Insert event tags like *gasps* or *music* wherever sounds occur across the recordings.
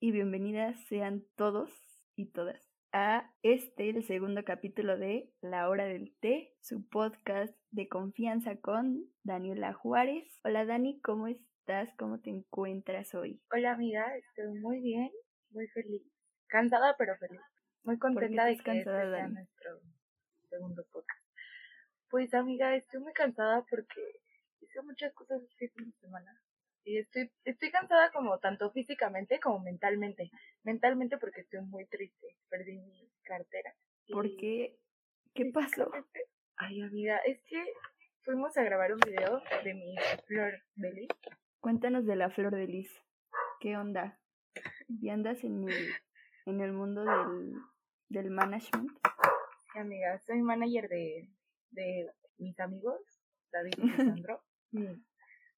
y bienvenidas sean todos y todas a este, el segundo capítulo de La Hora del Té, su podcast de confianza con Daniela Juárez. Hola Dani, ¿cómo estás? ¿Cómo te encuentras hoy? Hola amiga, estoy muy bien, muy feliz. Cansada pero feliz. Muy contenta de que cansada, este sea nuestro segundo podcast. Pues amiga, estoy muy cansada porque hice muchas cosas este fin de semana. Y estoy, estoy cansada como tanto físicamente como mentalmente. Mentalmente porque estoy muy triste. Perdí mi cartera. ¿Por qué? ¿Qué pasó? Ay, amiga, es que fuimos a grabar un video de mi flor de lis. Cuéntanos de la flor de lis. ¿Qué onda? ¿Y andas en el, en el mundo del, del management? Sí, amiga, soy manager de, de mis amigos, David y *laughs* Sandro.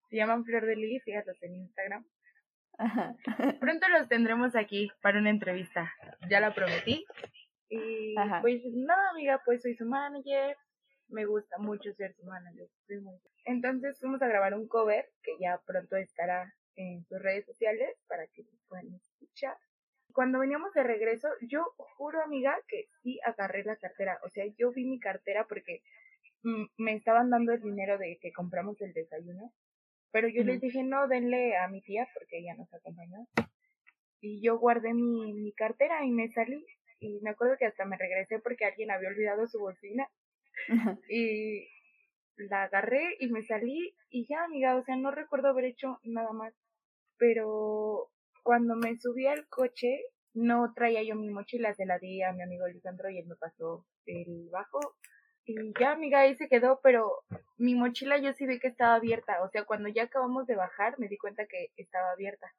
Se llaman Flor de Lili, fíjate en Instagram. *laughs* Pronto los tendremos aquí para una entrevista. Ya la prometí. Y pues nada, amiga, pues soy su manager. Me gusta mucho ser su manager. Entonces fuimos a grabar un cover que ya pronto estará en sus redes sociales para que lo puedan escuchar. Cuando veníamos de regreso, yo juro, amiga, que sí agarré la cartera. O sea, yo vi mi cartera porque mm, me estaban dando el dinero de que compramos el desayuno pero yo les dije, no, denle a mi tía porque ella nos acompañó. Y yo guardé mi, mi cartera y me salí. Y me acuerdo que hasta me regresé porque alguien había olvidado su bolsina. y la agarré y me salí y ya, amiga, o sea, no recuerdo haber hecho nada más. Pero cuando me subí al coche, no traía yo mi mochila, se la di a mi amigo Lisandro y él me pasó el bajo y ya, amiga, ahí se quedó, pero mi mochila yo sí vi que estaba abierta. O sea, cuando ya acabamos de bajar, me di cuenta que estaba abierta.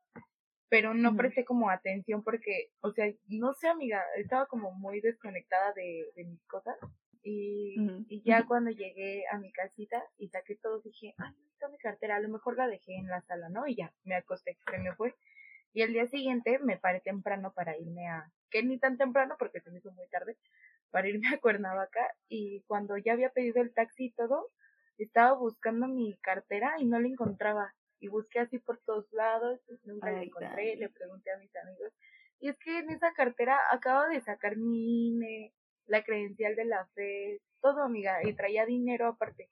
Pero no presté como atención porque, o sea, no sé, amiga, estaba como muy desconectada de, de mis cosas. Y, y ya cuando llegué a mi casita y saqué todo, dije, ay, no está mi cartera, a lo mejor la dejé en la sala, ¿no? Y ya, me acosté, se me fue. Y el día siguiente me paré temprano para irme a, que ni tan temprano porque se me hizo muy tarde, para irme a Cuernavaca y cuando ya había pedido el taxi y todo, estaba buscando mi cartera y no la encontraba. Y busqué así por todos lados, nunca la encontré, le pregunté a mis amigos. Y es que en esa cartera acabo de sacar mi INE, la credencial de la fe, todo amiga, y traía dinero aparte.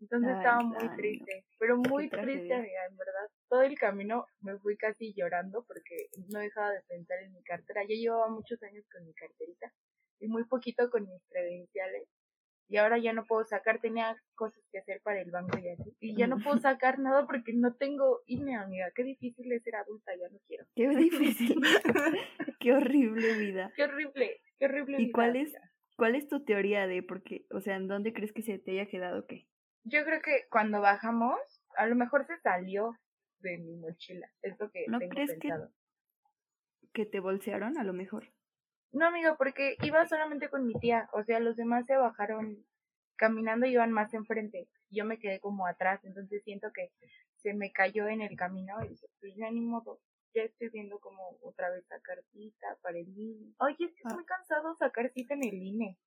Entonces estaba muy triste, pero muy triste, amiga, en verdad. Todo el camino me fui casi llorando porque no dejaba de pensar en mi cartera. Ya llevaba muchos años con mi carterita y muy poquito con mis credenciales. Y ahora ya no puedo sacar, tenía cosas que hacer para el banco y así. Y ya no puedo sacar nada porque no tengo INE, amiga. Qué difícil es ser adulta, ya no quiero. Qué difícil. *laughs* qué horrible vida. Qué horrible, qué horrible ¿Y cuál es, cuál es tu teoría de por qué? O sea, ¿en dónde crees que se te haya quedado qué? Yo creo que cuando bajamos, a lo mejor se salió de mi mochila. Es lo que ¿No crees pensado. Que, que te bolsearon a lo mejor? No, amigo, porque iba solamente con mi tía, o sea, los demás se bajaron caminando y iban más enfrente. Yo me quedé como atrás, entonces siento que se me cayó en el camino y pues ya ni modo. Ya estoy viendo como otra vez sacar cita para el INE. Oye, es que estoy ah. cansado sacar cita en el INE.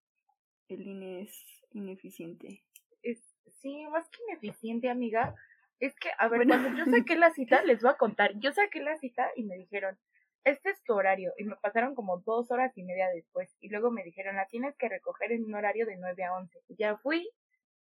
El INE es ineficiente. Es, sí, más que ineficiente, amiga. Es que, a ver, cuando yo saqué la cita, *laughs* les voy a contar. Yo saqué la cita y me dijeron, este es tu horario. Y me pasaron como dos horas y media después. Y luego me dijeron, la tienes que recoger en un horario de 9 a 11. Ya fui,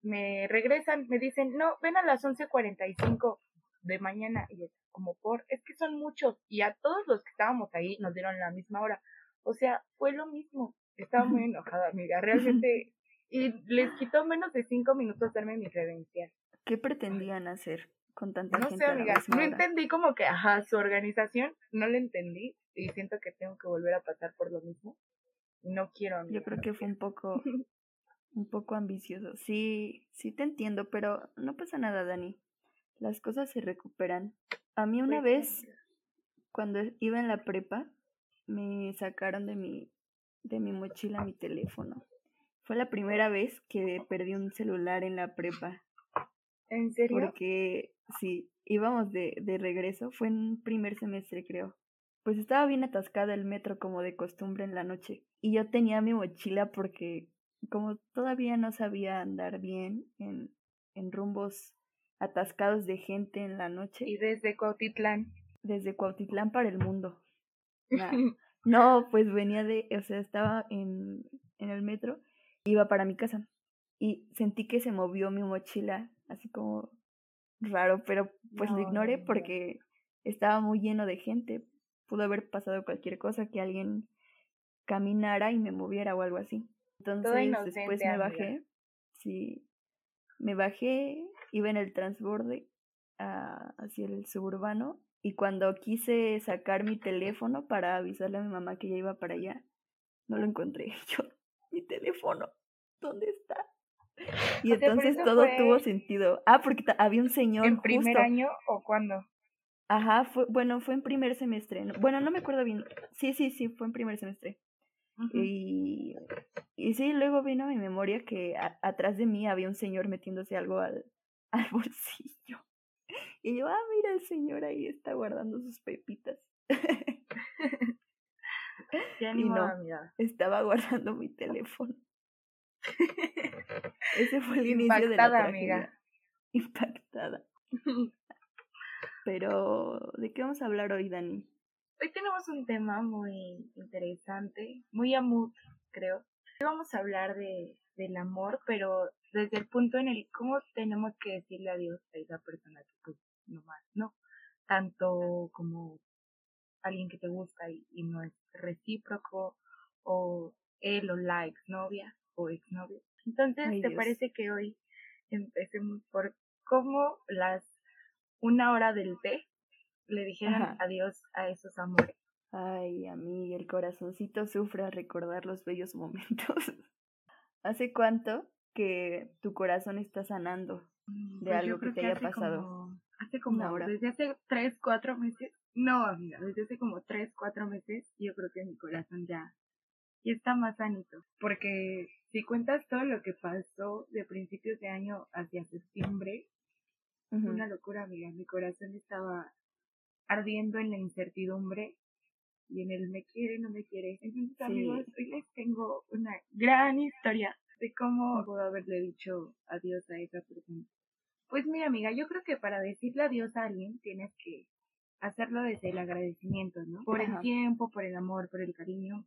me regresan, me dicen, no, ven a las 11.45 de mañana. Y es como por, es que son muchos. Y a todos los que estábamos ahí nos dieron la misma hora. O sea, fue lo mismo. Estaba muy *laughs* enojada, amiga. Realmente. Y les quitó menos de cinco minutos darme mi credencial. ¿Qué pretendían hacer? con tanta no gente. sé, amiga, no entendí como que, ajá, su organización, no la entendí y siento que tengo que volver a pasar por lo mismo. No quiero. Amiga, Yo creo que fue un poco, *laughs* un poco ambicioso. Sí, sí te entiendo, pero no pasa nada, Dani. Las cosas se recuperan. A mí una pues vez, cuando iba en la prepa, me sacaron de mi, de mi mochila mi teléfono. Fue la primera vez que perdí un celular en la prepa. ¿En serio? Porque sí, íbamos de, de regreso, fue en primer semestre creo. Pues estaba bien atascada el metro como de costumbre en la noche. Y yo tenía mi mochila porque como todavía no sabía andar bien en, en rumbos atascados de gente en la noche. Y desde Cuautitlán. Desde Cuautitlán para el mundo. *laughs* No, pues venía de, o sea, estaba en, en el metro, iba para mi casa y sentí que se movió mi mochila, así como raro, pero pues lo ignoré porque estaba muy lleno de gente. Pudo haber pasado cualquier cosa, que alguien caminara y me moviera o algo así. Entonces después me bajé, sí, me bajé, iba en el transborde ah, hacia el suburbano y cuando quise sacar mi teléfono para avisarle a mi mamá que ya iba para allá, no lo encontré. *laughs* Yo, mi teléfono, ¿dónde está? Y entonces todo tuvo sentido. Ah, porque había un señor. ¿En primer año o cuándo? Ajá, fue, bueno, fue en primer semestre. Bueno, no me acuerdo bien. Sí, sí, sí, fue en primer semestre. y, y sí, luego vino a mi memoria que atrás de mí había un señor metiéndose algo al, *laughs* al bolsillo. Y yo, ah, mira, el señor ahí está guardando sus pepitas. *laughs* y no, estaba guardando mi teléfono. *laughs* Ese fue el inicio de la tragedia. amiga. Impactada. Pero, ¿de qué vamos a hablar hoy, Dani? Hoy tenemos un tema muy interesante, muy amut, creo. Hoy vamos a hablar de, del amor, pero desde el punto en el cómo tenemos que decirle adiós a esa persona que pues no más, ¿no? Tanto como alguien que te gusta y, y no es recíproco, o él o la exnovia o exnovio. Entonces, ¿te parece que hoy empecemos por cómo las una hora del té le dijeron adiós a esos amores? Ay, a mí el corazoncito sufre al recordar los bellos momentos. *laughs* ¿Hace cuánto que tu corazón está sanando mm, de pues algo que te haya pasado? hace como, hora. desde hace tres, cuatro meses. No, amiga, desde hace como tres, cuatro meses yo creo que mi corazón ya, ya está más sanito. Porque si cuentas todo lo que pasó de principios de año hacia septiembre, una locura, amiga. Mi corazón estaba ardiendo en la incertidumbre y en el me quiere, no me quiere. Entonces, amigos, hoy les tengo una gran historia de cómo puedo haberle dicho adiós a esa persona. Pues mira, amiga, yo creo que para decirle adiós a alguien tienes que hacerlo desde el agradecimiento, ¿no? Por el tiempo, por el amor, por el cariño.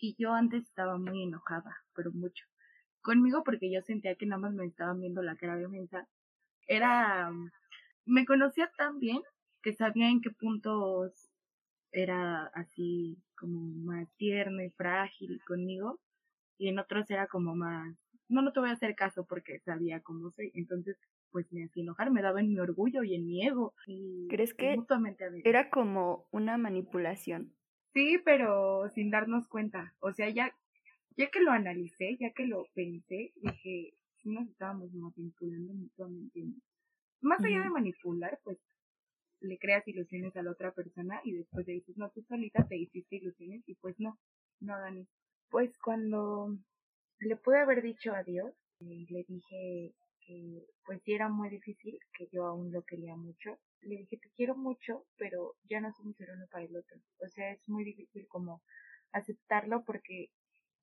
Y yo antes estaba muy enojada, pero mucho. Conmigo porque yo sentía que nada más me estaban viendo la cara de mensa. Era... Me conocía tan bien que sabía en qué puntos era así como más tierno y frágil conmigo y en otros era como más no no te voy a hacer caso porque sabía cómo soy entonces pues me hacía enojar me daba en mi orgullo y en mi ego y crees que era como una manipulación Sí, pero sin darnos cuenta. O sea, ya, ya que lo analicé, ya que lo pensé, dije, nos estábamos manipulando mutuamente. Más allá de manipular, pues le creas ilusiones a la otra persona y después le dices, no, tú solita te hiciste ilusiones y pues no, no, Dani. Pues cuando le pude haber dicho adiós, eh, le dije que pues sí era muy difícil, que yo aún lo quería mucho le dije, te quiero mucho, pero ya no somos el uno para el otro. O sea, es muy difícil como aceptarlo porque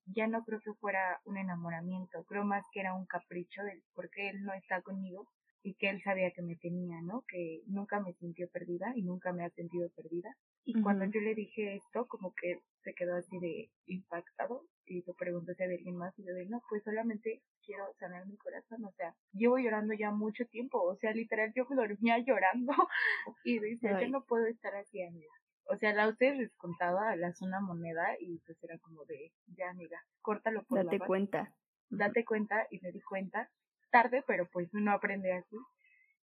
ya no creo que fuera un enamoramiento, creo más que era un capricho del porque él no está conmigo y que él sabía que me tenía, ¿no? Que nunca me sintió perdida y nunca me ha sentido perdida. Y cuando yo le dije esto, como que se quedó así de impactado y se preguntó si había alguien más y yo dije, no, pues solamente quiero sanar mi corazón, o sea, llevo llorando ya mucho tiempo, o sea, literal yo dormía llorando *laughs* y dice, yo no puedo estar así, amiga. O sea, la usted les contaba, la zona moneda y pues era como de, ya amiga, córtalo por Date cuenta. Date cuenta y me di cuenta tarde, pero pues uno aprende así.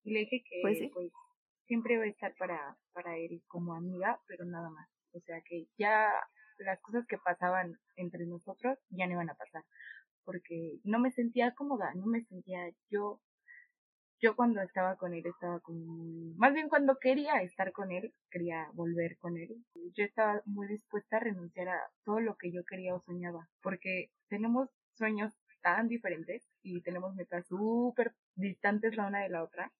Y le dije que pues, pues, siempre voy a estar para, para él como amiga, pero nada más. O sea que ya las cosas que pasaban entre nosotros ya no iban a pasar. Porque no me sentía cómoda, no me sentía yo. Yo cuando estaba con él estaba como más bien cuando quería estar con él, quería volver con él. Yo estaba muy dispuesta a renunciar a todo lo que yo quería o soñaba, porque tenemos sueños tan diferentes y tenemos metas súper distantes la una de la otra.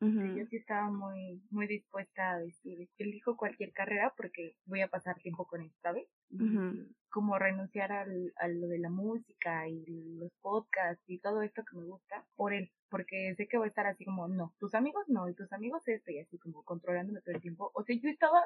Yo sí estaba muy, muy dispuesta a decir, elijo cualquier carrera porque voy a pasar tiempo con él, ¿sabes? Como renunciar al, a lo de la música y los podcasts y todo esto que me gusta por él, porque sé que voy a estar así como, no, tus amigos no, y tus amigos esto, y así como controlándome todo el tiempo. O sea, yo estaba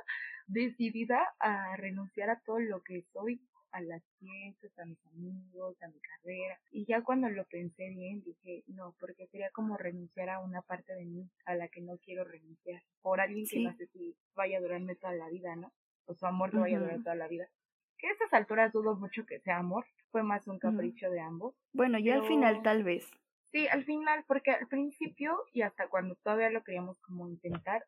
decidida a renunciar a todo lo que soy, a las fiestas, a mis amigos, a mi carrera. Y ya cuando lo pensé bien, dije, no, porque sería como renunciar a una parte de mí a la que no quiero renunciar. Por alguien que no sé si vaya a durarme toda la vida, ¿no? O su amor no vaya a durar toda la vida. Que a estas alturas dudo mucho que sea amor. Fue más un capricho de ambos. Bueno, yo al final tal vez. Sí, al final, porque al principio y hasta cuando todavía lo queríamos como intentar,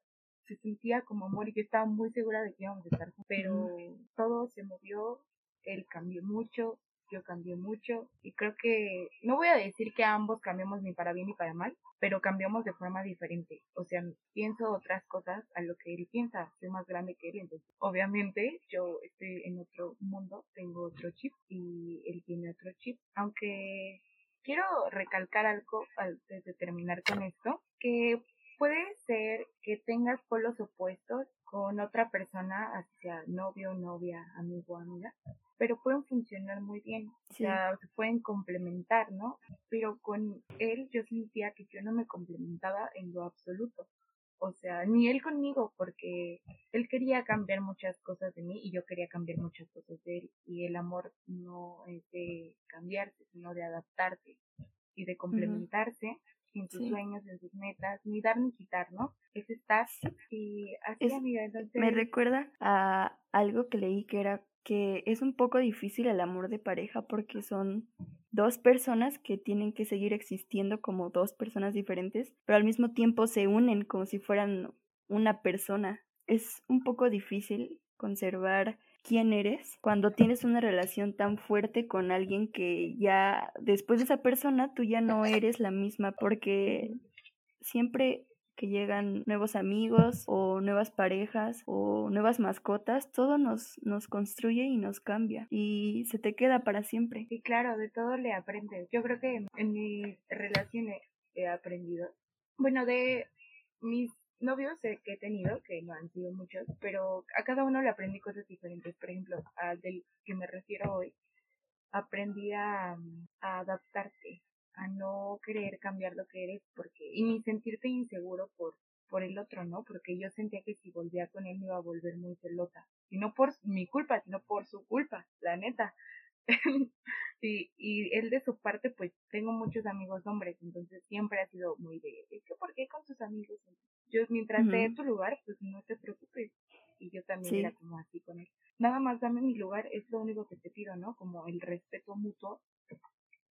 se sentía como amor y yo estaba muy segura de que íbamos a estar juntos, pero todo se movió, él cambió mucho, yo cambié mucho y creo que no voy a decir que ambos cambiamos ni para bien ni para mal, pero cambiamos de forma diferente. O sea, pienso otras cosas a lo que él piensa, soy más grande que él, entonces obviamente yo estoy en otro mundo, tengo otro chip y él tiene otro chip, aunque quiero recalcar algo antes de terminar con esto, que puede ser que tengas polos opuestos con otra persona, sea novio, novia, amigo, amiga, pero pueden funcionar muy bien, o sea, se pueden complementar, ¿no? Pero con él yo sentía que yo no me complementaba en lo absoluto, o sea, ni él conmigo, porque él quería cambiar muchas cosas de mí y yo quería cambiar muchas cosas de él, y el amor no es de cambiarse, sino de adaptarse y de complementarse en sus sueños, en sus metas, ni dar ni quitar, ¿no? Es estar y así, amiga. Entonces... Me recuerda a algo que leí que era que es un poco difícil el amor de pareja porque son dos personas que tienen que seguir existiendo como dos personas diferentes, pero al mismo tiempo se unen como si fueran una persona. Es un poco difícil conservar quién eres cuando tienes una relación tan fuerte con alguien que ya después de esa persona tú ya no eres la misma porque siempre que llegan nuevos amigos o nuevas parejas o nuevas mascotas, todo nos, nos construye y nos cambia y se te queda para siempre. Y claro, de todo le aprendes. Yo creo que en mis relaciones he aprendido. Bueno, de mis novios que he tenido, que no han sido muchos, pero a cada uno le aprendí cosas diferentes. Por ejemplo, al del que me refiero hoy, aprendí a, adaptarte, a no querer cambiar lo que eres, porque, y ni sentirte inseguro por, por el otro, ¿no? Porque yo sentía que si volvía con él me iba a volver muy celota. Y no por mi culpa, sino por su culpa, la neta. *laughs* y, y él de su parte, pues tengo muchos amigos hombres, entonces siempre ha sido muy de, que ¿por qué con tus amigos? Yo, mientras esté en tu lugar, pues no te preocupes. Y yo también era como así con él. Nada más dame mi lugar, es lo único que te pido, ¿no? Como el respeto mutuo.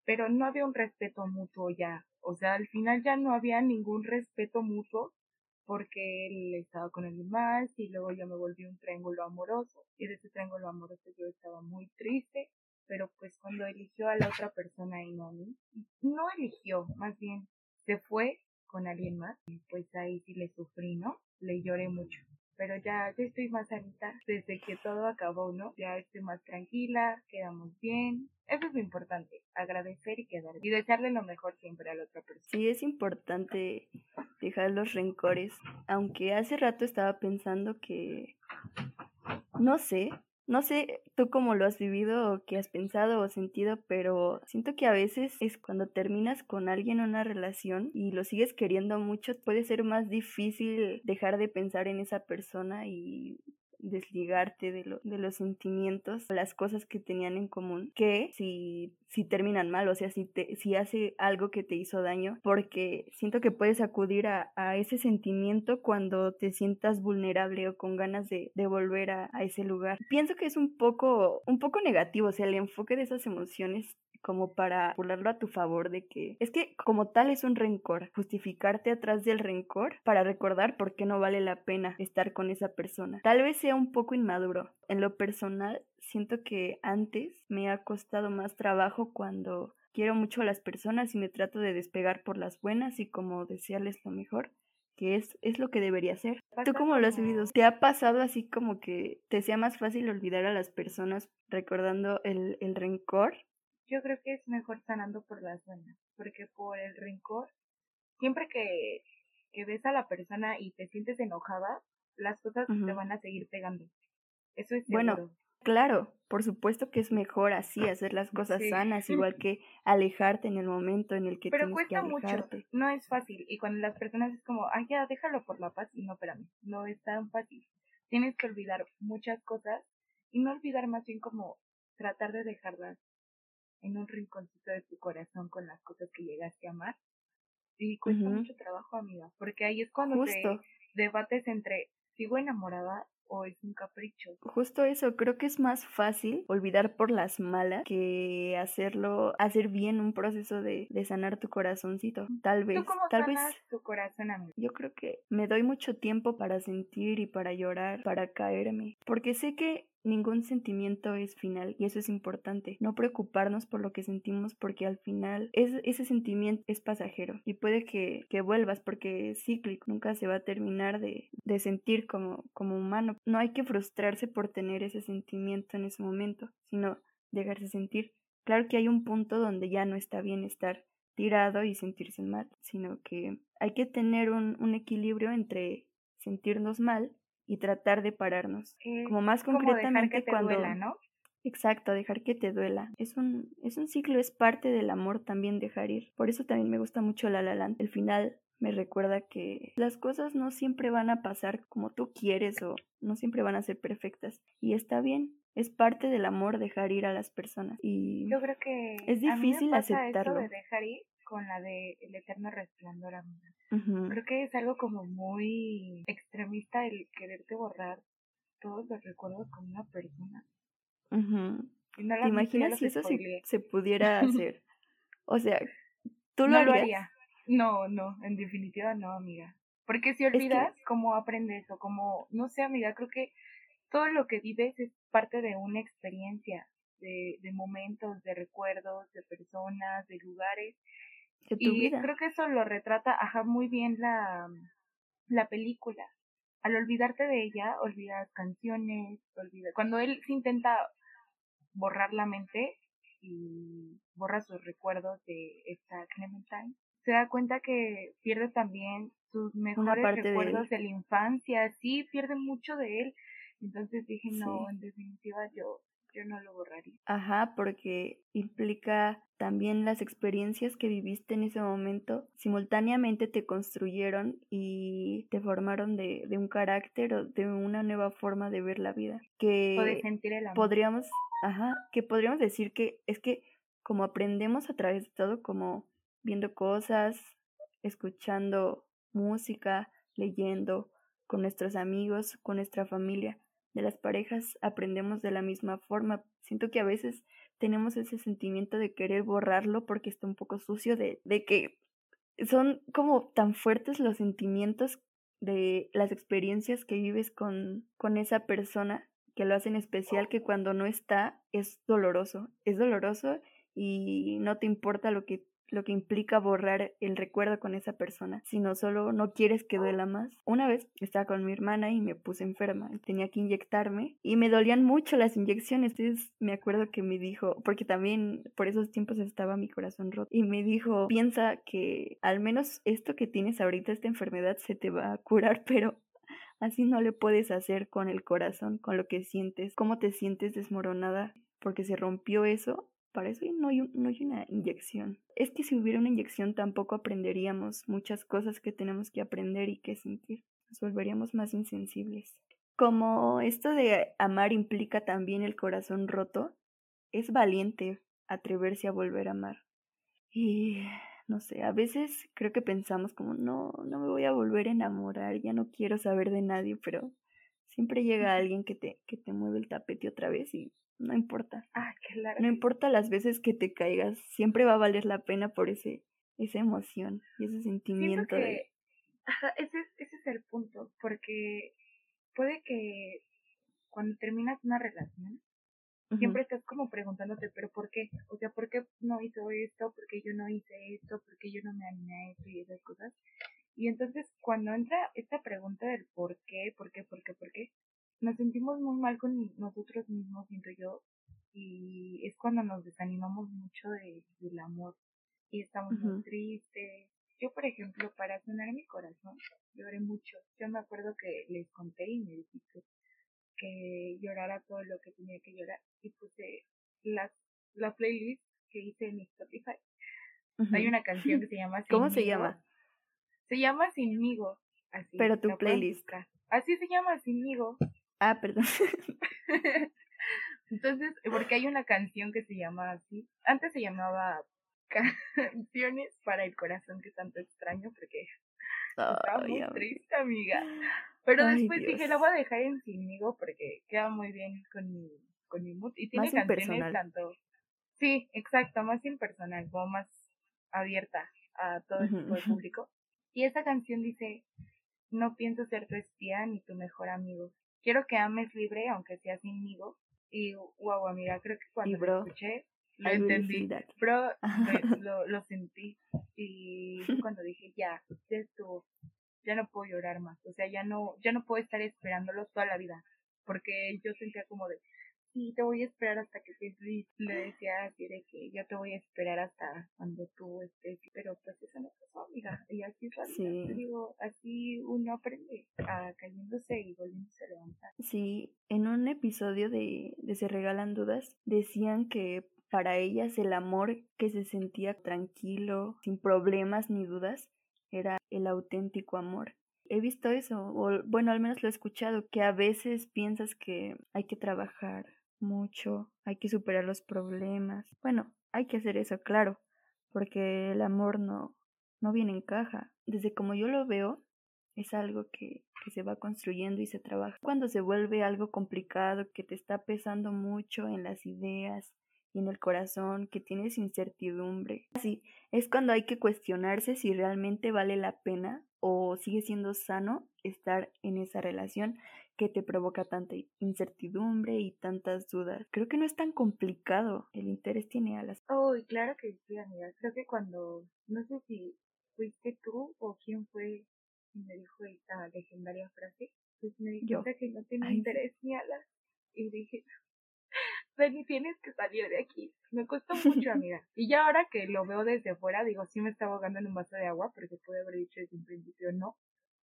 Pero no había un respeto mutuo ya. O sea, al final ya no había ningún respeto mutuo porque él estaba con el más y luego yo me volví un triángulo amoroso y de ese triángulo amoroso yo estaba muy triste pero pues cuando eligió a la otra persona y no a mí, no eligió, más bien se fue con alguien más, y pues ahí sí le sufrí, ¿no? Le lloré mucho. Pero ya, ya estoy más sanita desde que todo acabó, ¿no? Ya estoy más tranquila, quedamos bien. Eso es lo importante, agradecer y quedar y desearle lo mejor siempre a la otra persona. Sí, es importante dejar los rencores, aunque hace rato estaba pensando que, no sé, no sé tú cómo lo has vivido o qué has pensado o sentido, pero siento que a veces es cuando terminas con alguien una relación y lo sigues queriendo mucho, puede ser más difícil dejar de pensar en esa persona y desligarte de, lo, de los sentimientos, las cosas que tenían en común, que si, si terminan mal, o sea, si, te, si hace algo que te hizo daño, porque siento que puedes acudir a, a ese sentimiento cuando te sientas vulnerable o con ganas de, de volver a, a, ese lugar. Pienso que es un poco, un poco negativo, o sea, el enfoque de esas emociones como para burlarlo a tu favor de que es que como tal es un rencor, justificarte atrás del rencor para recordar por qué no vale la pena estar con esa persona. Tal vez sea un poco inmaduro. En lo personal, siento que antes me ha costado más trabajo cuando quiero mucho a las personas y me trato de despegar por las buenas y como desearles lo mejor que es, es lo que debería ser. ¿Tú cómo lo has vivido? ¿Te ha pasado así como que te sea más fácil olvidar a las personas recordando el, el rencor yo creo que es mejor sanando por las buenas, porque por el rencor, siempre que, que ves a la persona y te sientes enojada, las cosas te van a seguir pegando. Eso es seguro. Bueno, claro, por supuesto que es mejor así, hacer las cosas sanas, *laughs* igual que alejarte en el momento en el que Pero tienes que alejarte. mucho, no es fácil. Y cuando las personas es como, ay, ya, déjalo por la paz, y no, espérame, no es tan fácil. tienes que olvidar muchas cosas y no olvidar más bien como tratar de dejarlas en un rinconcito de tu corazón con las cosas que llegaste a amar. Y cuesta mucho trabajo, amiga, porque ahí es cuando te debates entre sigo enamorada o es un capricho. Justo eso, creo que es más fácil olvidar por las malas que hacerlo, hacer bien un proceso de, de sanar tu corazoncito. Tal vez, tal vez. tu corazón, amiga? Yo creo que me doy mucho tiempo para sentir y para llorar, para caerme, porque sé que Ningún sentimiento es final y eso es importante. No preocuparnos por lo que sentimos porque al final es, ese sentimiento es pasajero y puede que, que, vuelvas porque es cíclico, nunca se va a terminar de, de sentir como, como humano. No hay que frustrarse por tener ese sentimiento en ese momento, sino dejarse sentir. Claro que hay un punto donde ya no está bien estar tirado y sentirse mal, sino que hay que tener un, un equilibrio entre sentirnos mal y tratar de pararnos. Eh, como más concretamente que cuando duela, ¿no? Exacto, dejar que te duela. Es un es un ciclo, es parte del amor también dejar ir. Por eso también me gusta mucho La La Land. El final me recuerda que las cosas no siempre van a pasar como tú quieres o no siempre van a ser perfectas y está bien. Es parte del amor dejar ir a las personas y yo creo que es difícil aceptarlo. de dejar ir con la de El Eterno Resplandor, amiga. Creo que es algo como muy extremista el quererte borrar todos los recuerdos con una persona. ¿Te imaginas si eso se, pudiera *laughs* hacer? o sea, ¿tú lo no harías? No, no, en definitiva no, amiga. Porque si olvidas, ¿cómo aprendes? O como, no sé, amiga, creo que todo lo que vives es parte de una experiencia, de, de momentos, de recuerdos, de personas, de lugares y creo que eso lo retrata ajá, muy bien la, la película. Al olvidarte de ella, olvidas canciones, olvidas... Cuando él se intenta borrar la mente y borra sus recuerdos de esta Clementine, se da cuenta que pierde también sus mejores recuerdos de, la infancia, sí, pierde mucho de él. Entonces dije, no, en definitiva yo yo no lo borraría. Ajá, porque implica también las experiencias que viviste en ese momento simultáneamente te construyeron y te formaron de, de un carácter o de una nueva forma de ver la vida. Que o de sentir el amor. podríamos, ajá, que podríamos decir que es que como aprendemos a través de todo, como viendo cosas, escuchando música, leyendo con nuestros amigos, con nuestra familia, de las parejas aprendemos de la misma forma. Siento que a veces tenemos ese sentimiento de querer borrarlo porque está un poco sucio, de, de que son como tan fuertes los sentimientos de las experiencias que vives con, con esa persona que lo hacen especial que cuando no está es doloroso, es doloroso y no te importa lo que lo que implica borrar el recuerdo con esa persona, sino solo no quieres que duela más. Una vez estaba con mi hermana y me puse enferma, tenía que inyectarme y me dolían mucho las inyecciones, entonces me acuerdo que me dijo, porque también por esos tiempos estaba mi corazón roto, y me dijo, piensa que al menos esto que tienes ahorita, esta enfermedad, se te va a curar, pero Así no le puedes hacer con el corazón, con lo que sientes, cómo te sientes desmoronada, porque se rompió eso para eso no hay, no hay una inyección. Es que si hubiera una inyección tampoco aprenderíamos muchas cosas que tenemos que aprender y que sentir. Nos volveríamos más insensibles. Como esto de amar implica también el corazón roto, es valiente atreverse a volver a amar. Y no sé, a veces creo que pensamos como, no, no me voy a volver a enamorar, ya no quiero saber de nadie, pero siempre llega alguien que te, que te mueve el tapete otra vez y no importa. Ah, claro. No importa las veces que te caigas, siempre va a valer la pena por ese esa emoción y ese sentimiento que, Ajá, ese, ese es el punto, porque puede que cuando terminas una relación, siempre estás como preguntándote, pero ¿por qué? O sea, ¿por qué no hizo esto? ¿Por qué yo no hice esto? ¿Por qué yo no me animé a esto y esas cosas? Y entonces cuando entra esta pregunta del por qué, por qué, por qué, por qué, nos sentimos muy mal con nosotros mismos, siento yo, y es cuando nos desanimamos mucho de, del amor y estamos muy tristes. Yo, por ejemplo, para sonar mi corazón, lloré mucho. Yo me acuerdo que les conté y me dijiste que llorara todo lo que tenía que llorar y puse las, la playlist que hice en Spotify. Hay una canción que se llama *laughs* ¿Cómo se llama? Se llama Sinmigo. Así, Pero tu playlist. Así se llama Sinmigo Ah, perdón. *laughs* Entonces, porque hay una canción que se llama así. Antes se llamaba Canciones para el corazón que tanto extraño porque estaba muy triste, amiga. Pero después dije, la voy a dejar en sinmigo porque queda muy bien con mi, con mi mood. Y tiene canciones tanto. Sí, exacto, más impersonal, como más abierta a todo el tipo de público. Y esa canción dice, no pienso ser tu espía ni tu mejor amigo. Quiero que ames libre aunque sea sinmigo. Y wow, amiga, creo que cuando lo escuché, lo entendí. Bro, *laughs* lo, lo sentí. Y cuando dije, ya, ya estuvo, ya no puedo llorar más. O sea, ya no, ya no puedo estar esperándolo toda la vida. Porque yo sentía como de, sí, te voy a esperar hasta que y le decía así de que yo te voy a esperar hasta cuando tú estés, pero pues eso no pasó, amiga, y así es sí. digo, así uno aprende a cayéndose y volviéndose a levantar. Sí, en un episodio de, de Se Regalan Dudas decían que para ellas el amor que se sentía tranquilo, sin problemas ni dudas, era el auténtico amor he visto eso, o bueno, al menos lo he escuchado, que a veces piensas que hay que trabajar mucho, hay que superar los problemas. Bueno, hay que hacer eso, claro, porque el amor no, no viene en caja. Desde como yo lo veo, es algo que, que se va construyendo y se trabaja. Cuando se vuelve algo complicado, que te está pesando mucho en las ideas y en el corazón, que tienes incertidumbre. Así, es cuando hay que cuestionarse si realmente vale la pena o sigue siendo sano estar en esa relación que te provoca tanta incertidumbre y tantas dudas. Creo que no es tan complicado. El interés tiene alas. Oh, claro que sí, amiga. Creo que cuando, no sé si fuiste tú o quién fue quien me dijo esta legendaria frase, pues me di cuenta que no tenía interés ni alas. Y dije, *laughs* Dani, tienes que salir de aquí. Me costó mucho, *laughs* amiga. Y ya ahora que lo veo desde afuera, digo, sí me está ahogando en un vaso de agua, porque pude haber dicho desde un principio, no,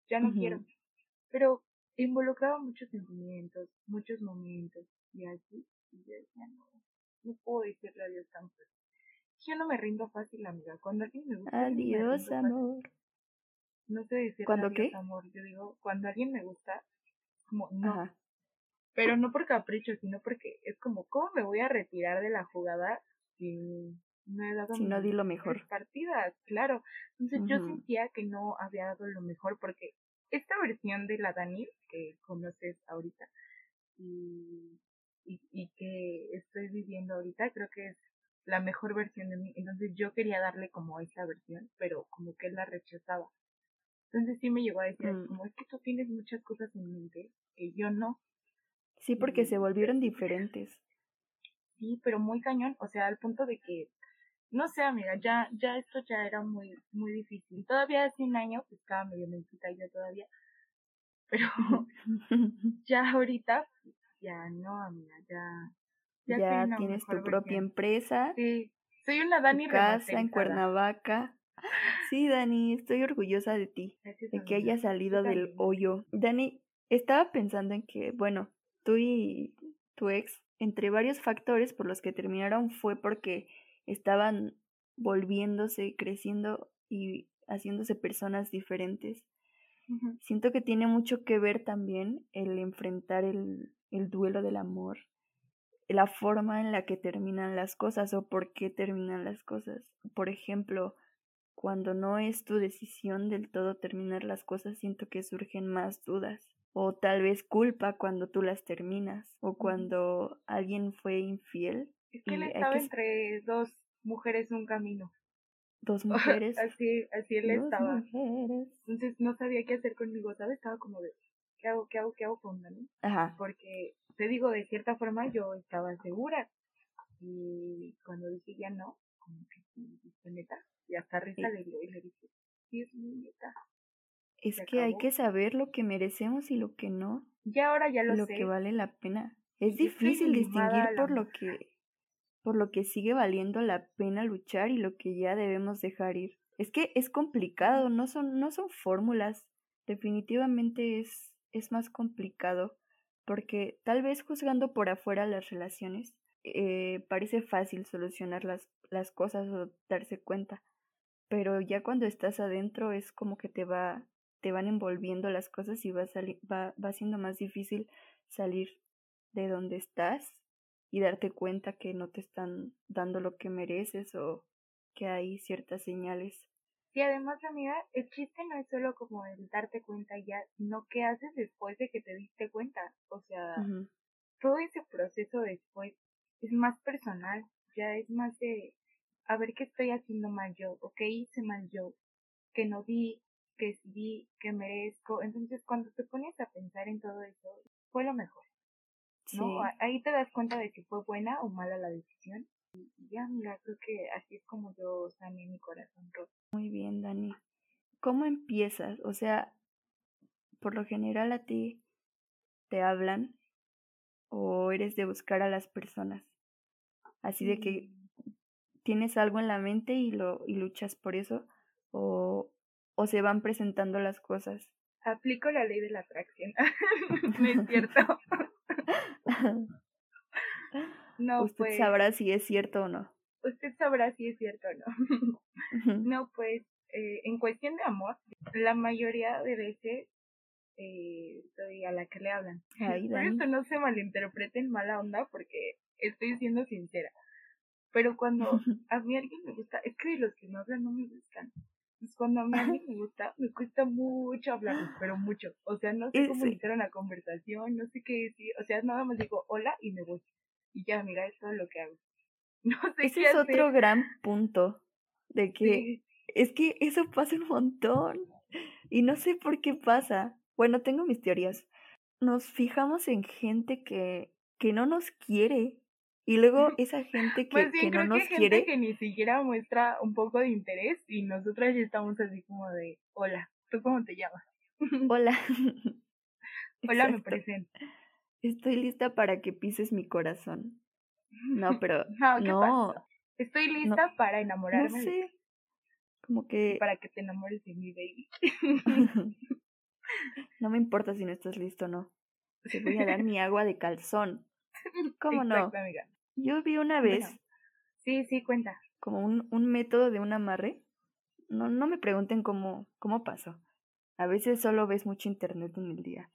ya no quiero. Pero involucraba muchos sentimientos, muchos momentos, y así, y yo decía, no, no puedo decirle adiós tan fuerte. Yo no me rindo fácil, amiga. Cuando alguien me gusta. Adiós, amor. No sé decir ¿Cuándo qué? amor. Yo digo, cuando alguien me gusta, como, no. Pero no por capricho, sino porque es como, ¿cómo me voy a retirar de la jugada si no he dado si no di lo mejor partidas? Claro. Entonces yo sentía que no había dado lo mejor porque esta versión de la Dani que conoces ahorita y, y, que estoy viviendo ahorita, creo que es la mejor versión de mí. Entonces yo quería darle como esa versión, pero como que él la rechazaba. Entonces sí me llegó a decir, mm. como es que tú tienes muchas cosas en mente que yo no. Sí, porque se volvieron diferentes. Sí, pero muy cañón, o sea, al punto de que no sé, amiga, ya, ya esto ya era muy, muy difícil. Todavía hace un año, pues estaba medio mentita yo todavía, pero *laughs* ya ahorita, ya no, amiga, ya. Ya, tienes tu propia empresa. Sí, soy una Dani casa en Cuernavaca. Sí, Dani, estoy orgullosa de ti, de que hayas salido del hoyo. Dani, estaba pensando en que, bueno, tú y tu ex, entre varios factores por los que terminaron fue porque estaban volviéndose, creciendo y haciéndose personas diferentes. Siento que tiene mucho que ver también el enfrentar el, el duelo del amor, la forma en la que terminan las cosas o por qué terminan las cosas. Por ejemplo, cuando no es tu decisión del todo terminar las cosas, siento que surgen más dudas o tal vez culpa cuando tú las terminas o cuando alguien fue infiel. Es que él estaba entre dos mujeres un camino. Dos *laughs* mujeres. así, así él estaba. Entonces no sabía qué hacer conmigo, ¿sabes? Estaba como de, ¿qué hago, qué hago, qué hago con Dani? Ajá. Porque, te digo, de cierta forma yo estaba segura. Y cuando dije ya no, como que, neta, y hasta risa le, le dije, sí, es muy neta. Es que hay que saber lo que merecemos y lo que no. Y ahora ya lo, lo sé. Lo que vale la pena. Es difícil distinguir por lo que por lo que sigue valiendo la pena luchar y lo que ya debemos dejar ir. Es que es complicado, no son, no son fórmulas. Definitivamente es, es más complicado, porque tal vez juzgando por afuera las relaciones, eh, parece fácil solucionar las, las cosas o darse cuenta, pero ya cuando estás adentro es como que te va te van envolviendo las cosas y va, va, va siendo más difícil salir de donde estás y darte cuenta que no te están dando lo que mereces o que hay ciertas señales. Y además, amiga, el chiste no es solo como el darte cuenta ya, sino qué haces después de que te diste cuenta. O sea, todo ese proceso después es más personal, ya es más de a ver qué estoy haciendo mal yo, o qué hice mal yo, que no di, que sí, que merezco. Entonces, cuando te pones a pensar en todo eso, fue lo mejor. ¿No? Ahí te das cuenta de si fue buena o mala la decisión. Y ya, mira, creo que así es como yo sané mi corazón roto. Muy bien, Dani. ¿Cómo empiezas? O sea, por lo general a ti te hablan o eres de buscar a las personas. Así de que mm. tienes algo en la mente y lo y luchas por eso o o se van presentando las cosas. Aplico la ley de la atracción. *laughs* no es cierto. no, Usted pues sabrá si es cierto o no. Usted sabrá si es cierto o no. no, pues eh, en cuestión de amor, la mayoría de veces eh, soy a la que le hablan. Por eso no se malinterpreten mala onda porque estoy siendo sincera. Pero cuando *laughs* a mí alguien me gusta, es que los que me hablan no me gustan. Pues cuando a mí me gusta, me cuesta mucho hablar, pero mucho. O sea, no sé cómo iniciar una conversación, no sé qué decir. O sea, nada más digo hola y me voy. Y ya, mira, eso es lo que hago. *laughs* No sé Ese es otro gran punto de que es que eso pasa un montón y no sé por qué pasa. Bueno, tengo mis teorías. Nos fijamos en gente que que no nos quiere y luego *laughs* esa gente que, que no nos quiere. que ni siquiera muestra un poco de interés y nosotras ya estamos así como de, hola, ¿tú cómo te llamas? *laughs* Hola. *laughs* hola, me presento. Estoy lista para que pises mi corazón. No, pero no. Estoy lista para enamorarme. No sé. Como que... Para que te enamores de mi baby. no me importa si no estás listo o no. Te voy a dar mi agua de calzón. *laughs* ¿Cómo no? Yo vi una vez. sí, sí, cuenta. Como un, un método de un amarre. No, no me pregunten cómo, cómo pasó. A veces solo ves mucho internet en el día.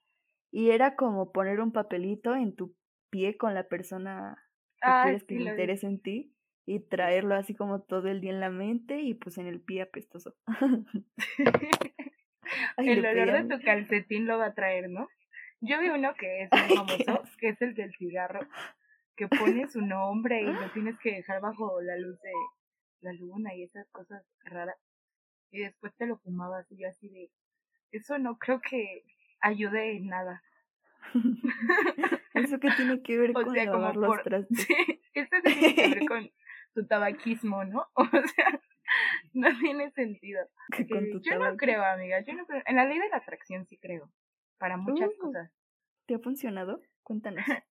Y era como poner un papelito en tu pie con la persona que quieres que le interese en ti y traerlo así como todo el día en la mente y pues en el pie apestoso. *laughs* *laughs* el olor de tu calcetín lo va a traer, ¿no? Yo vi uno que es muy *laughs* famoso, que es el del cigarro, que pone su nombre y lo *laughs* tienes que dejar bajo la luz de la luna y esas cosas raras. Y después te lo fumabas y yo así de, eso no creo que ayude en nada. *laughs* ¿Eso que tiene que ver con lavar los trastes? esto tiene que ver con tu tabaquismo, ¿no? O sea, no tiene sentido. Eh, yo no creo, amiga, yo no creo. En la ley de la atracción sí creo para muchas uh, cosas. ¿Te ha funcionado? Cuéntanos. *laughs*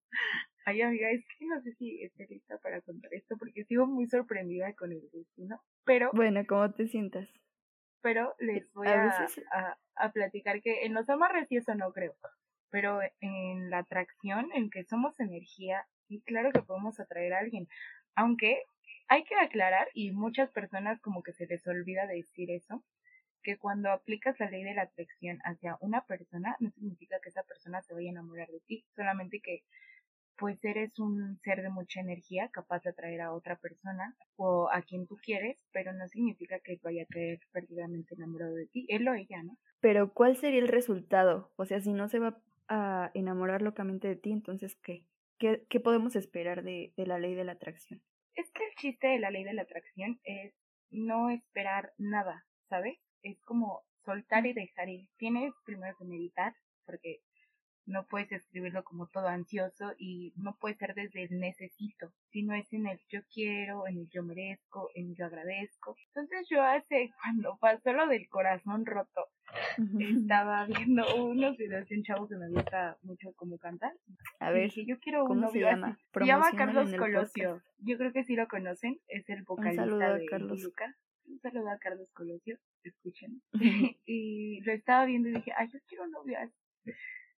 Ay, amiga, es que no sé si estoy lista para contar esto porque sigo muy sorprendida con el destino, pero... Bueno, ¿cómo te sientas? Pero les voy a, a, a, platicar que en los amarres y eso no creo, pero en la atracción, en que somos energía, y claro que podemos atraer a alguien, aunque hay que aclarar, y muchas personas como que se les olvida decir eso, que cuando aplicas la ley de la atracción hacia una persona, no significa que esa persona se vaya a enamorar de ti, solamente que pues eres un ser de mucha energía capaz de atraer a otra persona o a quien tú quieres, pero no significa que vaya a caer perdidamente enamorado de ti, él o ella, ¿no? Pero ¿cuál sería el resultado? O sea, si no se va a enamorar locamente de ti, entonces ¿qué? ¿Qué, qué podemos esperar de, de la ley de la atracción? Es que el chiste de la ley de la atracción es no esperar nada, ¿sabes? Es como soltar y dejar ir. Tienes primero que meditar, porque no puedes escribirlo como todo ansioso y no puede ser desde el necesito, sino es en el yo quiero, en el yo merezco, en el yo agradezco. Entonces yo hace, *laughs* cuando pasó lo del corazón roto, estaba viendo unos videos de un chavo que me gusta mucho como cantar. A ver, yo quiero ¿cómo se llama? Se llama Carlos Colosio. Yo creo que sí lo conocen, es el vocalista de Carlos. Lucas un saludo a Carlos Colosio, escuchen. *laughs* y lo estaba viendo y dije, ay, yo quiero novias.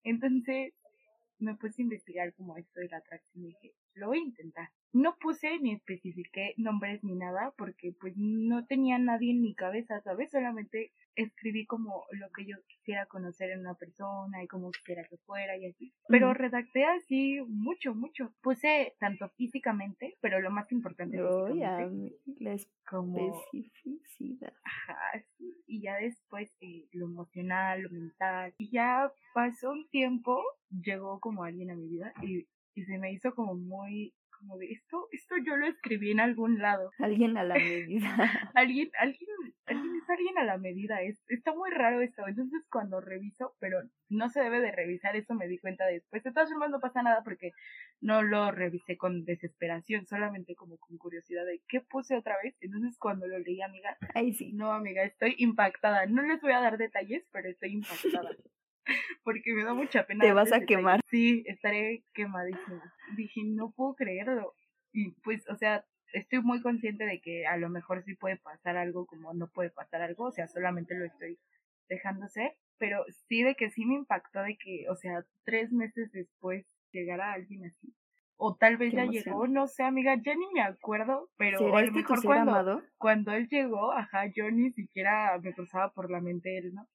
Entonces, me puse a investigar como esto de la atracción y dije, lo voy a intentar. No puse ni especifiqué nombres ni nada porque pues no tenía nadie en mi cabeza, ¿sabes? Solamente escribí como lo que yo quisiera conocer en una persona y cómo quisiera que fuera y así. Pero redacté así mucho, mucho. Puse tanto físicamente, pero lo más importante oh, ya, la como especificidad. Ajá, Y ya después eh, lo emocional, lo mental. Y ya pasó un tiempo, llegó como alguien a mi vida y, y se me hizo como muy como de esto, esto yo lo escribí en algún lado. Alguien a la *laughs* medida. alguien, alguien, *gasps* alguien es alguien a la medida. Es, está muy raro esto. Entonces cuando reviso, pero no se debe de revisar, eso me di cuenta después. De todas formas no pasa nada porque no lo revisé con desesperación, solamente como con curiosidad de qué puse otra vez. Entonces cuando lo leí, amiga, ahí sí. No, amiga, estoy impactada. No les voy a dar detalles, pero estoy impactada. *laughs* *laughs* porque me da mucha pena. Te vas a quemar. Sí, estaré quemadísima. Dije, no puedo creerlo. Y pues, o sea, estoy muy consciente de que a lo mejor sí puede pasar algo como no puede pasar algo, o sea, solamente lo estoy dejando ser, pero sí de que sí me impactó de que, o sea, tres meses después llegara alguien así. O tal vez ya llegó, no sé, amiga, ya ni me acuerdo, pero a lo este mejor cuando, cuando él llegó, ajá, yo ni siquiera me cruzaba por la mente él, ¿no?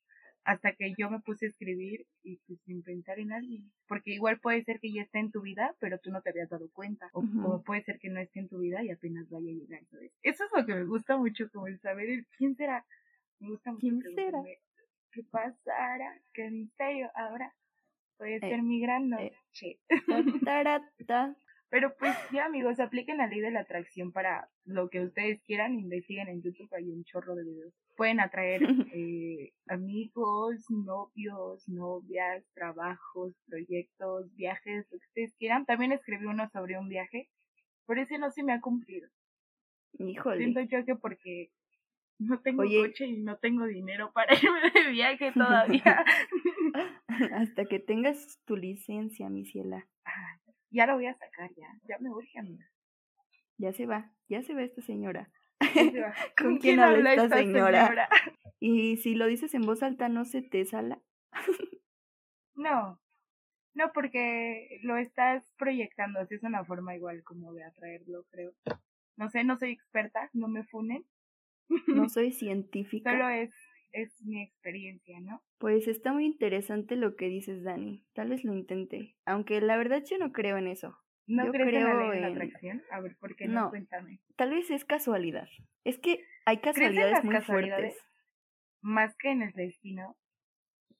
Hasta que yo me puse a escribir y pues sin pensar en alguien. Porque igual puede ser que ya esté en tu vida, pero tú no te habías dado cuenta. O, puede ser que no esté en tu vida y apenas vaya a llegar. Eso es lo que me gusta mucho, como el saber quién será. Me gusta mucho. ¿Quién será? ¿Qué pasará? ¿Qué misterio? Ahora puede eh, ser mi gran eh, noche. Pero pues ya amigos, apliquen la ley de la atracción para lo que ustedes quieran, investiguen en YouTube, hay un chorro de videos. Pueden atraer *laughs* eh, amigos, novios, novias, trabajos, proyectos, viajes, lo que ustedes quieran. También escribí uno sobre un viaje, pero ese no se me ha cumplido. Híjole. Siento yo que porque no tengo coche y no tengo dinero *laughs* para irme de viaje todavía. *laughs* Hasta que tengas tu licencia, mi ciela. Ya lo voy a sacar, ya. Ya me urge, amiga. Ya se va, ya se va esta señora. *laughs* ¿Con, quién, habla esta, señora? *laughs* Y si lo dices en voz alta, ¿no se te sala? *laughs* no, no, porque lo estás proyectando, así es una forma igual como de atraerlo, creo. No sé, no soy experta, no me funen. No soy científica. Solo es es mi experiencia, ¿no? Pues está muy interesante lo que dices, Dani. Tal vez lo intente. Aunque la verdad yo no creo en eso. ¿No yo creo en la, atracción? A ver, ¿por qué no? Cuéntame. Tal vez es casualidad. Es que hay casualidades muy fuertes. Más que en el destino.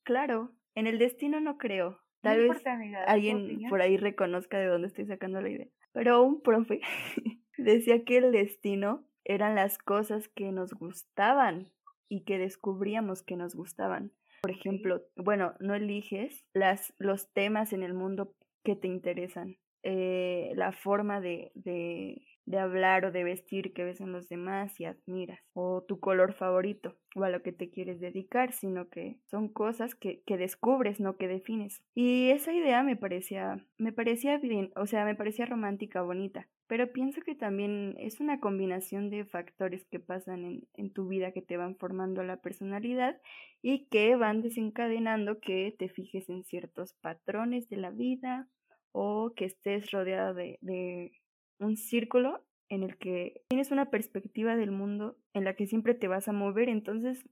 Claro, en el destino no creo. Tal vez alguien por ahí reconozca de dónde estoy sacando la idea. Pero un profe *laughs* decía que el destino eran las cosas que nos gustaban y que descubríamos que nos gustaban. Por ejemplo, bueno, no eliges las, los temas en el mundo que te interesan, eh, la forma de, de, de hablar o de vestir que ves en los demás y admiras, o tu color favorito, o a lo que te quieres dedicar, sino que son cosas que, que descubres, no que defines. Y esa idea me parecía, me parecía bien, o sea, me parecía romántica, bonita, pero pienso que también es una combinación de factores que pasan en, en tu vida que te van formando la personalidad y que van desencadenando que te fijes en ciertos patrones de la vida o que estés rodeada de, de un círculo en el que tienes una perspectiva del mundo en la que siempre te vas a mover, entonces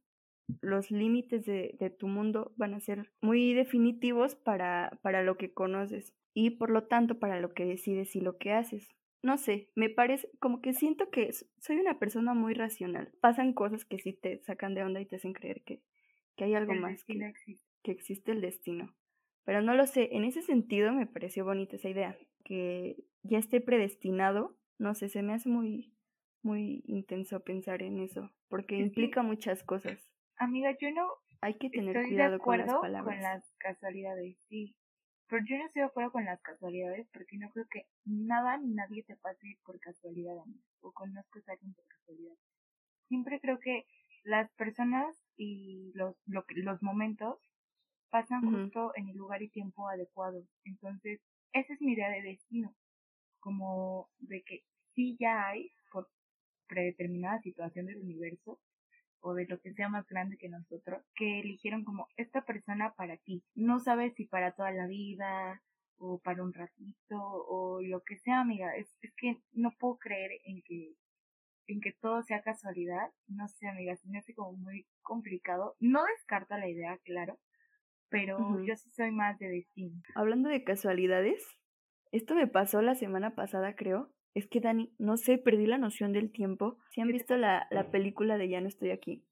los límites de, de, tu mundo van a ser muy definitivos para, para lo que conoces y por lo tanto para lo que decides y lo que haces. No sé, me parece como que siento que soy una persona muy racional. Pasan cosas que sí te sacan de onda y te hacen creer que, que hay algo más, que, que existe el destino. Pero no lo sé, en ese sentido me pareció bonita esa idea, que ya esté predestinado, no sé, se me hace muy, muy intenso pensar en eso, porque implica muchas cosas. Amiga, yo no hay que tener cuidado con las palabras. Con las casualidades, sí. Pero yo no estoy de acuerdo con las casualidades porque no creo que nada ni nadie te pase por casualidad, amiga, o conozcas a alguien por casualidad. Siempre creo que las personas y los, los momentos pasan justo en el lugar y tiempo adecuado. Entonces, esa es mi idea de destino como de que sí ya hay por predeterminada situación del universo o de lo que sea más grande que nosotros, que eligieron como esta persona para ti. No sabes si para toda la vida, o para un ratito o lo que sea, amiga. Es, es que no puedo creer en que en que todo sea casualidad. No sé, amiga, se me hace como muy complicado. No descarta la idea, claro, pero yo sí soy más de destino. Hablando de casualidades, esto me pasó la semana pasada, creo. Es que Dani, no sé, perdí la noción del tiempo. Si han visto la, la película de Ya no estoy aquí.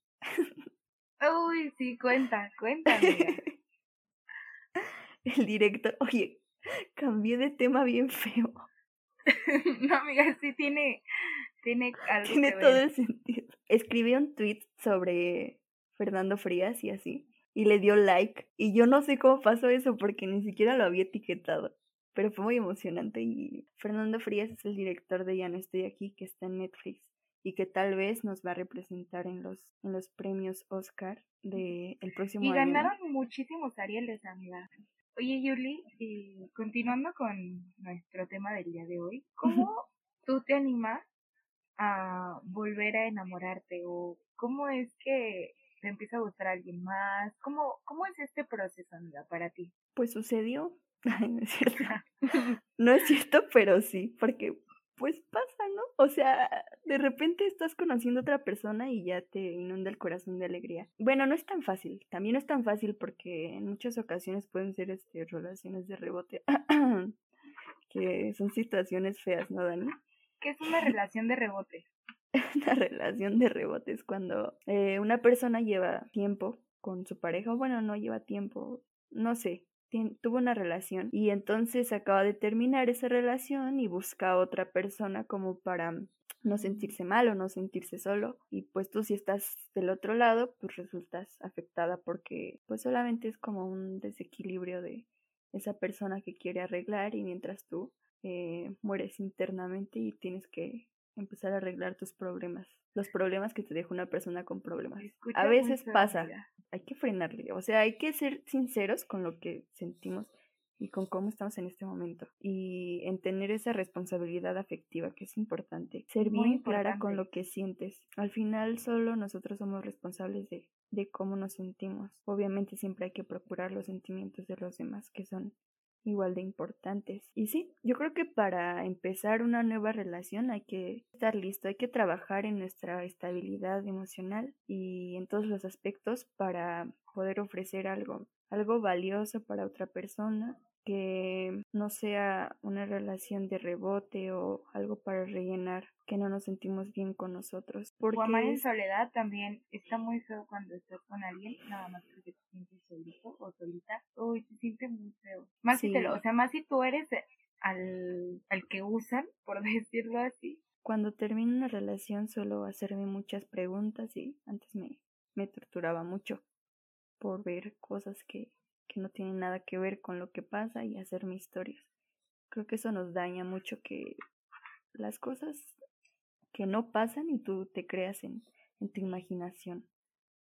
Uy, sí, cuenta, cuéntame. *laughs* el director, oye, cambié de tema bien feo. *laughs* no, amiga, sí tiene, tiene algo Tiene todo el sentido. Escribí un tweet sobre Fernando Frías y así, y le dio like, y yo no sé cómo pasó eso porque ni siquiera lo había etiquetado, pero fue muy emocionante y Fernando Frías es el director de Ya no estoy aquí, que está en Netflix y que tal vez nos va a representar en los en los premios Oscar de el próximo año. Y ganaron muchísimos Arieles, amiga. Oye, Yuli, y continuando con nuestro tema del día de hoy, *laughs* ¿cómo tú te animas a volver a enamorarte o cómo es que te empieza a gustar a alguien más? ¿Cómo, cómo es este proceso, amiga, para ti? Pues sucedió. *laughs* no es cierto. *laughs* no es cierto, pero sí, porque pues pasa, ¿no? O sea, de repente estás conociendo a otra persona y ya te inunda el corazón de alegría. Bueno, no es tan fácil, también no es tan fácil porque en muchas ocasiones pueden ser este relaciones de rebote, *clears throat* que son situaciones feas, ¿no, Dani? ¿Qué es una relación de rebote? *laughs* una relación de rebote es cuando eh, una persona lleva tiempo con su pareja, o bueno, no lleva tiempo, no sé, tuvo una relación y entonces acaba de terminar esa relación y busca a otra persona como para no sentirse mal o no sentirse solo y pues tú si estás del otro lado pues resultas afectada porque pues solamente es como un desequilibrio de esa persona que quiere arreglar y mientras tú eh, mueres internamente y tienes que empezar a arreglar tus problemas los problemas que te deja una persona con problemas. a veces pasa, hay que frenarle, o sea, hay que ser sinceros con lo que sentimos y con cómo estamos en este momento y en tener esa responsabilidad afectiva que es importante, ser bien clara con lo que sientes. Al final solo nosotros somos responsables de, de cómo nos sentimos. Obviamente siempre hay que procurar los sentimientos de los demás que son igual de importantes. Y sí, yo creo que para empezar una nueva relación hay que estar listo, hay que trabajar en nuestra estabilidad emocional y en todos los aspectos para poder ofrecer algo, algo valioso para otra persona que no sea una relación de rebote o algo para rellenar, que no nos sentimos bien con nosotros. Porque... O amar en soledad también está muy feo cuando estás con alguien, nada más porque te sientes solito o solita. Uy, te siente muy feo. Más si te o sea, más si tú eres al, al que usan, *laughs* por decirlo así. Cuando termino una relación suelo hacerme muchas preguntas y antes me, me torturaba mucho por ver cosas que que no tienen nada que ver con lo que pasa y hacerme historias. Creo que eso nos daña mucho que las cosas que no pasan y tú te creas en, en tu imaginación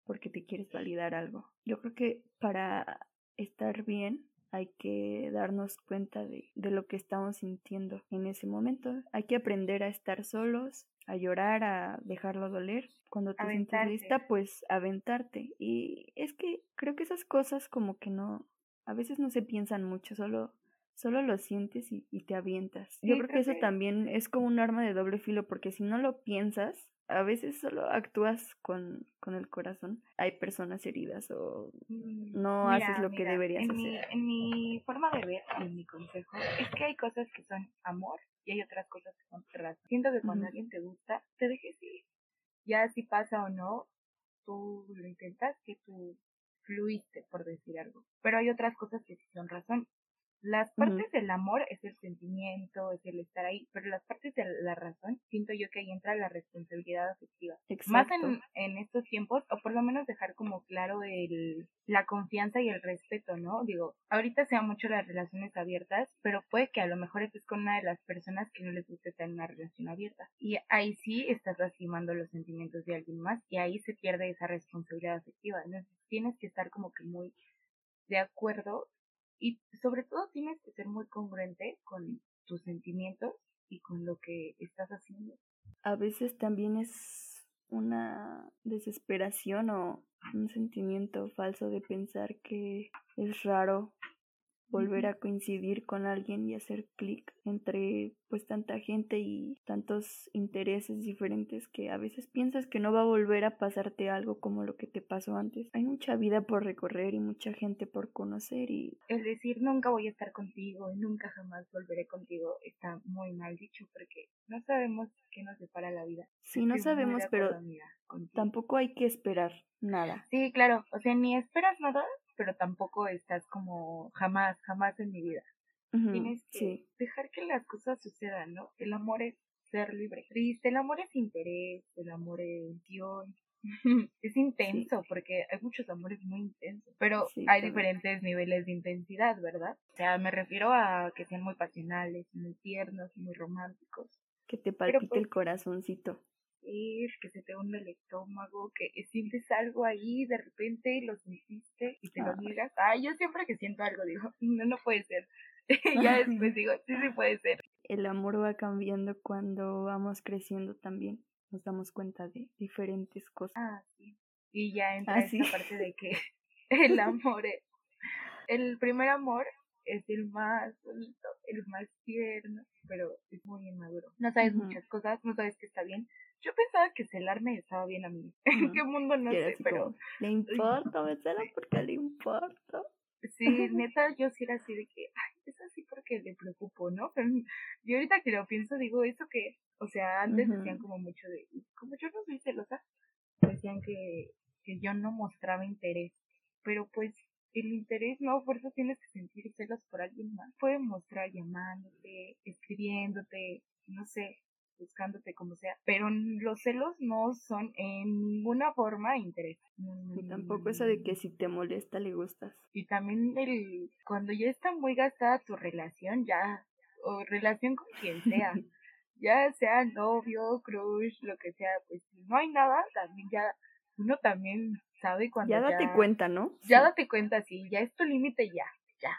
porque te quieres validar algo. Yo creo que para estar bien hay que darnos cuenta de, de, lo que estamos sintiendo en ese momento. Hay que aprender a estar solos, a llorar, a dejarlo doler. Cuando te sientes lista, pues aventarte. Y es que creo que esas cosas como que no, a veces no se piensan mucho, solo, solo lo sientes y, y te avientas. Yo creo, que eso también es como un arma de doble filo, porque si no lo piensas, a veces solo actúas con, con el corazón. Hay personas heridas o mm, no haces lo que deberías hacer. en mi forma de ver, en mi consejo, es que hay cosas que son amor y hay otras cosas que son razón. Siento que cuando alguien te gusta, te dejes ir. Ya si pasa o no, tú lo intentas, que tú fluiste, por decir algo. Pero hay otras cosas que sí son razón. Las partes del amor es el sentimiento, es el estar ahí, pero las partes de la razón, siento yo que ahí entra la responsabilidad afectiva. Más en, en estos tiempos, o por lo menos dejar como claro el, la confianza y el respeto, ¿no? Digo, ahorita se dan mucho las relaciones abiertas, pero puede que a lo mejor estés con una de las personas que no les guste estar en una relación abierta. Y ahí sí estás lastimando los sentimientos de alguien más y ahí se pierde esa responsabilidad afectiva. Entonces tienes que estar como que muy de acuerdo y sobre todo tienes que ser muy congruente con tus sentimientos y con lo que estás haciendo. A veces también es una desesperación o un sentimiento falso de pensar que es raro volver a coincidir con alguien y hacer clic entre pues tanta gente y tantos intereses diferentes que a veces piensas que no va a volver a pasarte algo como lo que te pasó antes. Hay mucha vida por recorrer y mucha gente por conocer y... El decir nunca voy a estar contigo y nunca jamás volveré contigo está muy mal dicho porque no sabemos qué nos depara la vida. Sí, no sabemos, pero tampoco hay que esperar nada. Sí, claro, o sea, ni esperas nada, pero tampoco estás como jamás, jamás en mi vida. Tienes que dejar que las cosas sucedan, ¿no? El amor es ser libre. Triste, el amor es interés, el amor es guion. *laughs* es intenso porque hay muchos amores muy intensos, pero hay diferentes niveles de intensidad, ¿verdad? O sea, me refiero a que sean muy pasionales, muy tiernos, muy románticos. Que te palpite el pues corazoncito que se te hunde el estómago, que sientes algo ahí de repente y lo sentiste y te lo niegas. Ay, yo siempre que siento algo digo, *laughs* no, no puede ser. *laughs* ya *laughs* después digo, sí, sí puede ser. El amor va cambiando cuando vamos creciendo también. Nos damos cuenta de diferentes cosas. Ah, sí. Y ya entra ah, esta parte de que el amor es, el primer amor es el más bonito, el más tierno, pero es muy inmaduro. No sabes muchas cosas, no sabes que está bien, yo pensaba que celarme estaba bien a mí. *laughs* ¿En qué mundo no sé? Pero. ¿Le importa? ¿Me cela porque le importa? Sí, neta, yo sí era así de que, ay, es así porque le preocupo, ¿no? *laughs* Pero yo ahorita que lo pienso, digo, eso que, o sea, antes decían como mucho de, como yo no soy celosa, decían que, que yo no mostraba interés. Pero pues, el interés no, por eso tienes que sentir celos por alguien más. Puede mostrar llamándote, escribiéndote, no sé, buscándote como sea, pero los celos no son en ninguna forma interés. Y tampoco eso de que si te molesta le gustas. Y también el cuando ya está muy gastada tu relación, ya, o relación con quien sea, *laughs* ya sea novio, crush, lo que sea, pues si no hay nada, también ya, uno también sabe cuando ya... date cuenta, ¿no? Ya date cuenta, sí, ya es tu límite, ya, ya.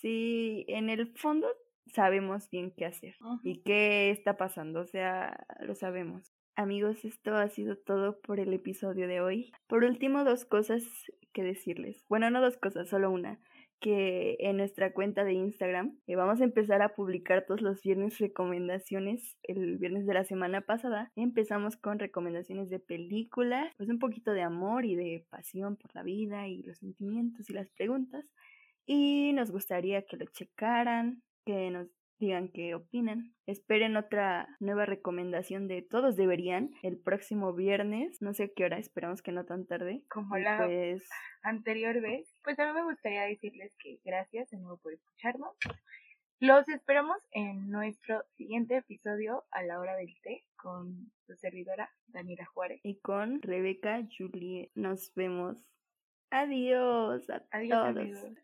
Sí, en el fondo sabemos bien qué hacer y qué está pasando, o sea, lo sabemos. Amigos, esto ha sido todo por el episodio de hoy. Por último, dos cosas que decirles. Bueno, no dos cosas, solo una. Que en nuestra cuenta de Instagram eh, vamos a empezar a publicar todos los viernes recomendaciones. El viernes de la semana pasada empezamos con recomendaciones de películas, pues un poquito de amor y de pasión por la vida y los sentimientos y las preguntas. Y nos gustaría que lo checaran, que nos digan qué opinan. Esperen otra nueva recomendación de Todos deberían el próximo viernes, no sé qué hora, esperamos que no tan tarde. Como la pues... anterior vez. Pues a mí me gustaría decirles que gracias de nuevo por escucharnos. Los esperamos en nuestro siguiente episodio a la hora del té con su servidora Daniela Juárez. Y con Rebeca Julie. Nos vemos. Adiós a Adiós, todos.